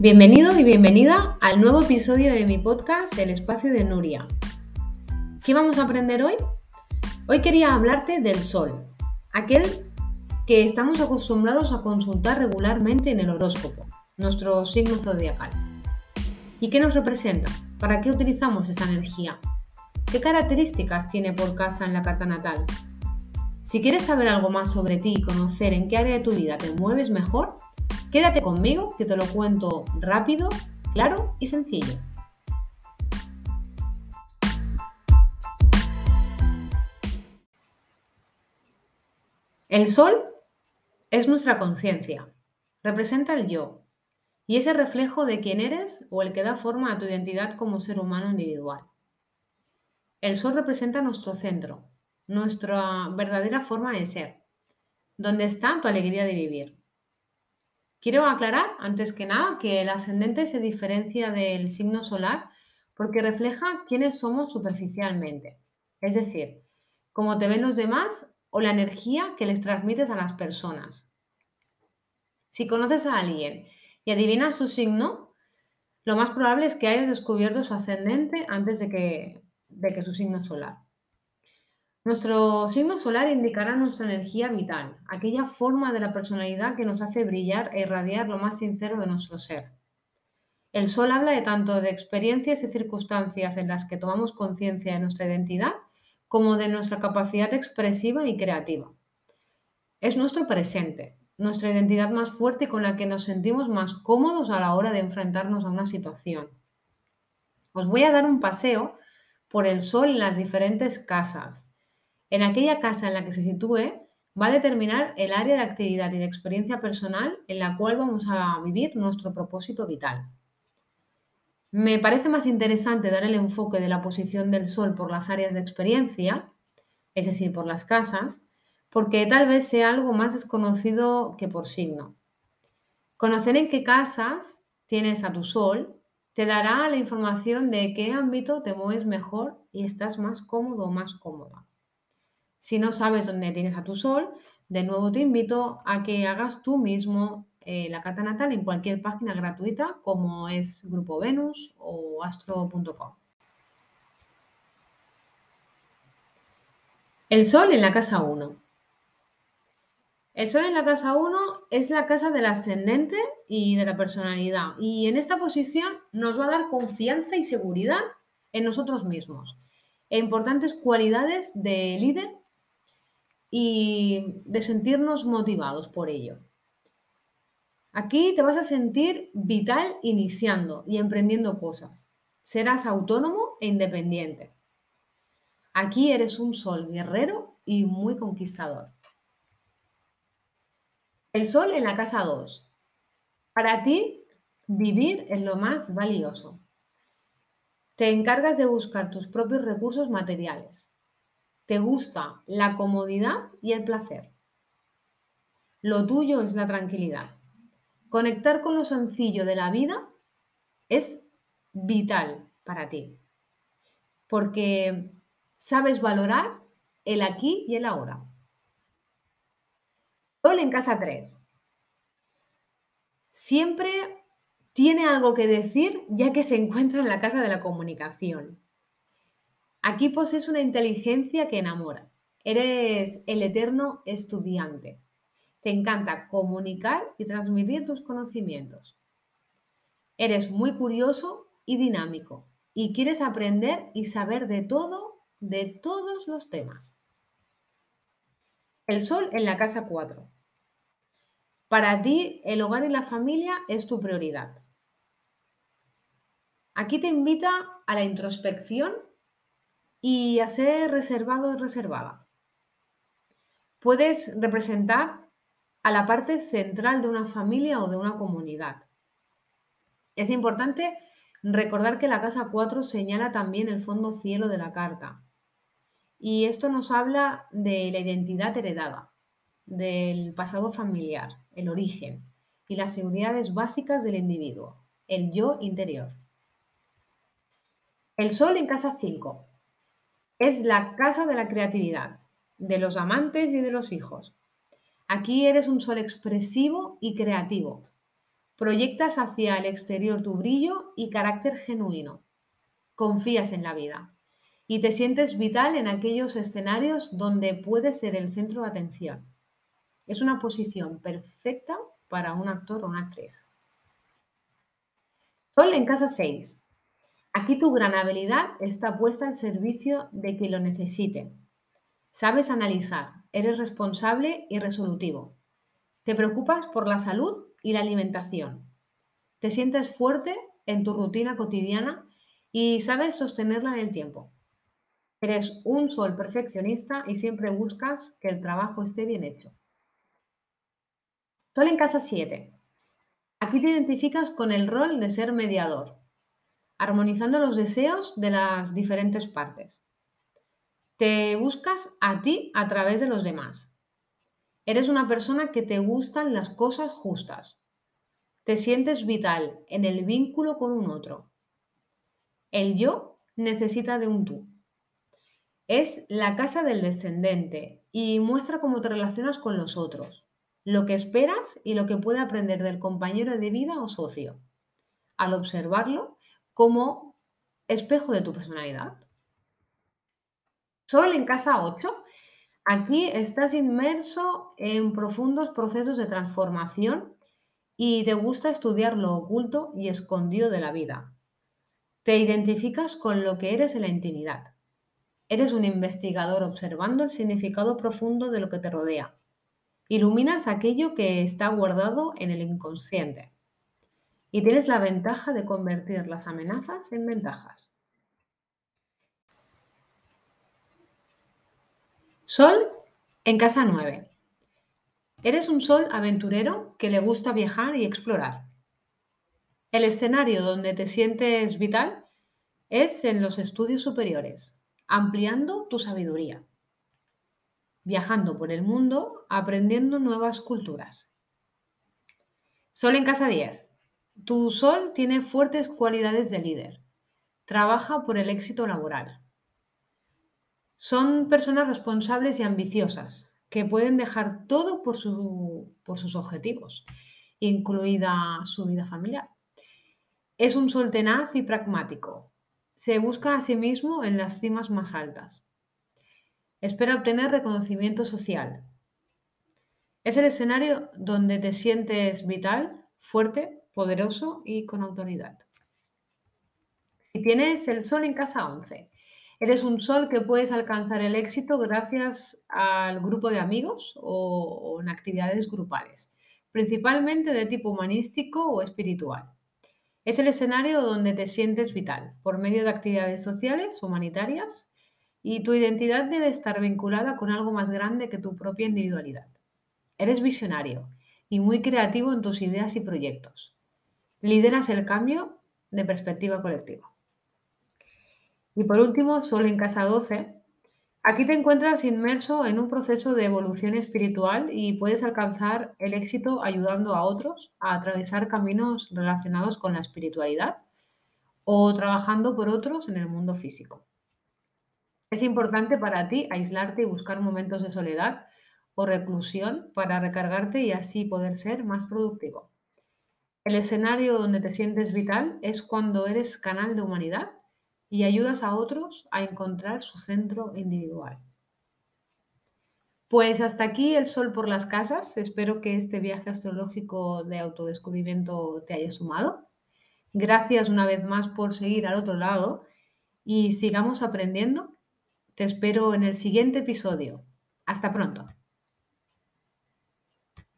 Bienvenido y bienvenida al nuevo episodio de mi podcast El espacio de Nuria. ¿Qué vamos a aprender hoy? Hoy quería hablarte del sol, aquel que estamos acostumbrados a consultar regularmente en el horóscopo, nuestro signo zodiacal. ¿Y qué nos representa? ¿Para qué utilizamos esta energía? ¿Qué características tiene por casa en la carta natal? Si quieres saber algo más sobre ti y conocer en qué área de tu vida te mueves mejor, quédate conmigo que te lo cuento rápido, claro y sencillo. El sol es nuestra conciencia, representa el yo y es el reflejo de quién eres o el que da forma a tu identidad como ser humano individual. El sol representa nuestro centro, nuestra verdadera forma de ser, donde está tu alegría de vivir. Quiero aclarar, antes que nada, que el ascendente se diferencia del signo solar porque refleja quiénes somos superficialmente, es decir, cómo te ven los demás o la energía que les transmites a las personas. Si conoces a alguien y adivinas su signo, lo más probable es que hayas descubierto su ascendente antes de que, de que su signo solar. Nuestro signo solar indicará nuestra energía vital, aquella forma de la personalidad que nos hace brillar e irradiar lo más sincero de nuestro ser. El sol habla de tanto de experiencias y circunstancias en las que tomamos conciencia de nuestra identidad como de nuestra capacidad expresiva y creativa. Es nuestro presente, nuestra identidad más fuerte con la que nos sentimos más cómodos a la hora de enfrentarnos a una situación. Os voy a dar un paseo por el sol en las diferentes casas en aquella casa en la que se sitúe, va a determinar el área de actividad y de experiencia personal en la cual vamos a vivir nuestro propósito vital. Me parece más interesante dar el enfoque de la posición del Sol por las áreas de experiencia, es decir, por las casas, porque tal vez sea algo más desconocido que por signo. Conocer en qué casas tienes a tu Sol te dará la información de qué ámbito te mueves mejor y estás más cómodo o más cómoda. Si no sabes dónde tienes a tu sol, de nuevo te invito a que hagas tú mismo eh, la carta natal en cualquier página gratuita como es Grupo Venus o astro.com. El sol en la casa 1. El sol en la casa 1 es la casa del ascendente y de la personalidad. Y en esta posición nos va a dar confianza y seguridad en nosotros mismos. E importantes cualidades de líder y de sentirnos motivados por ello. Aquí te vas a sentir vital iniciando y emprendiendo cosas. Serás autónomo e independiente. Aquí eres un sol guerrero y muy conquistador. El sol en la casa 2. Para ti, vivir es lo más valioso. Te encargas de buscar tus propios recursos materiales, te gusta la comodidad y el placer. Lo tuyo es la tranquilidad. Conectar con lo sencillo de la vida es vital para ti, porque sabes valorar el aquí y el ahora. Sol en casa 3. Siempre tiene algo que decir ya que se encuentra en la casa de la comunicación. Aquí posees una inteligencia que enamora. Eres el eterno estudiante. Te encanta comunicar y transmitir tus conocimientos. Eres muy curioso y dinámico y quieres aprender y saber de todo, de todos los temas. El sol en la casa 4. Para ti, el hogar y la familia es tu prioridad. Aquí te invita a la introspección y a ser reservado y reservada. Puedes representar a la parte central de una familia o de una comunidad. Es importante recordar que la casa 4 señala también el fondo cielo de la carta. Y esto nos habla de la identidad heredada, del pasado familiar, el origen y las seguridades básicas del individuo, el yo interior. El sol en casa 5 es la casa de la creatividad, de los amantes y de los hijos. Aquí eres un sol expresivo y creativo. Proyectas hacia el exterior tu brillo y carácter genuino. Confías en la vida y te sientes vital en aquellos escenarios donde puedes ser el centro de atención. Es una posición perfecta para un actor o una actriz. Sol en casa 6. Aquí tu gran habilidad está puesta al servicio de quien lo necesite. Sabes analizar, eres responsable y resolutivo. Te preocupas por la salud y la alimentación. Te sientes fuerte en tu rutina cotidiana y sabes sostenerla en el tiempo. Eres un sol perfeccionista y siempre buscas que el trabajo esté bien hecho. Sol en casa 7. Aquí te identificas con el rol de ser mediador, armonizando los deseos de las diferentes partes. Te buscas a ti a través de los demás. Eres una persona que te gustan las cosas justas. Te sientes vital en el vínculo con un otro. El yo necesita de un tú. Es la casa del descendente y muestra cómo te relacionas con los otros, lo que esperas y lo que puede aprender del compañero de vida o socio, al observarlo como espejo de tu personalidad. Sol en casa 8 Aquí estás inmerso en profundos procesos de transformación y te gusta estudiar lo oculto y escondido de la vida. Te identificas con lo que eres en la intimidad. Eres un investigador observando el significado profundo de lo que te rodea. Iluminas aquello que está guardado en el inconsciente. Y tienes la ventaja de convertir las amenazas en ventajas. Sol en casa 9. Eres un sol aventurero que le gusta viajar y explorar. El escenario donde te sientes vital es en los estudios superiores, ampliando tu sabiduría, viajando por el mundo, aprendiendo nuevas culturas. Sol en casa 10. Tu sol tiene fuertes cualidades de líder. Trabaja por el éxito laboral. Son personas responsables y ambiciosas que pueden dejar todo por, sus objetivos, incluida su vida familiar. Es un sol tenaz y pragmático. Se busca a sí mismo en las cimas más altas. Espera obtener reconocimiento social. Es el escenario donde te sientes vital, fuerte, poderoso y con autoridad. Si tienes el sol en casa 11, Eres un sol que puedes alcanzar el éxito gracias al grupo de amigos o, en actividades grupales, principalmente de tipo humanístico o espiritual. Es el escenario donde te sientes vital por medio de actividades sociales, humanitarias, y tu identidad debe estar vinculada con algo más grande que tu propia individualidad. Eres visionario y muy creativo en tus ideas y proyectos. Lideras el cambio de perspectiva colectiva. Y por último, Sol en casa 12. Aquí te encuentras inmerso en un proceso de evolución espiritual y puedes alcanzar el éxito ayudando a otros a atravesar caminos relacionados con la espiritualidad o trabajando por otros en el mundo físico. Es importante para ti aislarte y buscar momentos de soledad o reclusión para recargarte y así poder ser más productivo. El escenario donde te sientes vital es cuando eres canal de humanidad y ayudas a otros a encontrar su centro individual. Pues hasta aquí el sol por las casas. Espero que este viaje astrológico de autodescubrimiento te haya sumado. Gracias una vez más por seguir al otro lado y sigamos aprendiendo. Te espero en el siguiente episodio. Hasta pronto.